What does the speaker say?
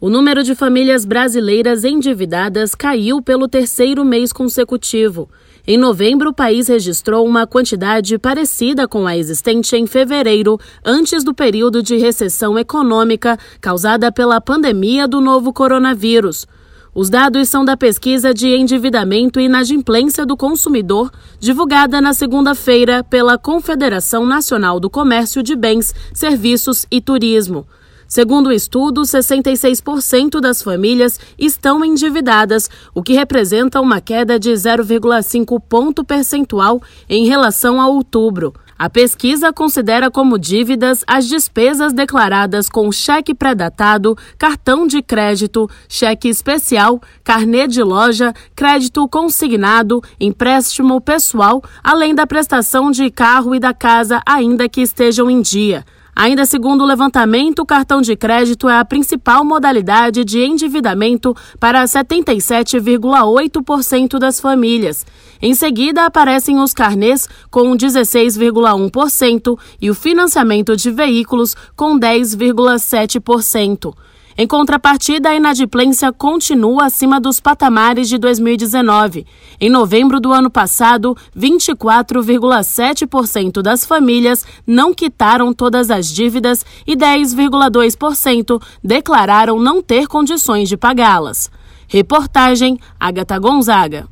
O número de famílias brasileiras endividadas caiu pelo terceiro mês consecutivo. Em novembro, o país registrou uma quantidade parecida com a existente em fevereiro, antes do período de recessão econômica causada pela pandemia do novo coronavírus. Os dados são da pesquisa de endividamento e inadimplência do consumidor, divulgada na segunda-feira pela Confederação Nacional do Comércio de Bens, Serviços e Turismo. Segundo o estudo, 66% das famílias estão endividadas, o que representa uma queda de 0,5 ponto percentual em relação a outubro. A pesquisa considera como dívidas as despesas declaradas com cheque pré-datado, cartão de crédito, cheque especial, carnê de loja, crédito consignado, empréstimo pessoal, além da prestação de carro e da casa, ainda que estejam em dia. Ainda segundo o levantamento, o cartão de crédito é a principal modalidade de endividamento para 77,8% das famílias. Em seguida, aparecem os carnês com 16,1% e o financiamento de veículos com 10,7%. Em contrapartida, a inadimplência continua acima dos patamares de 2019. Em novembro do ano passado, 24,7% das famílias não quitaram todas as dívidas e 10,2% declararam não ter condições de pagá-las. Reportagem Agatha Gonzaga.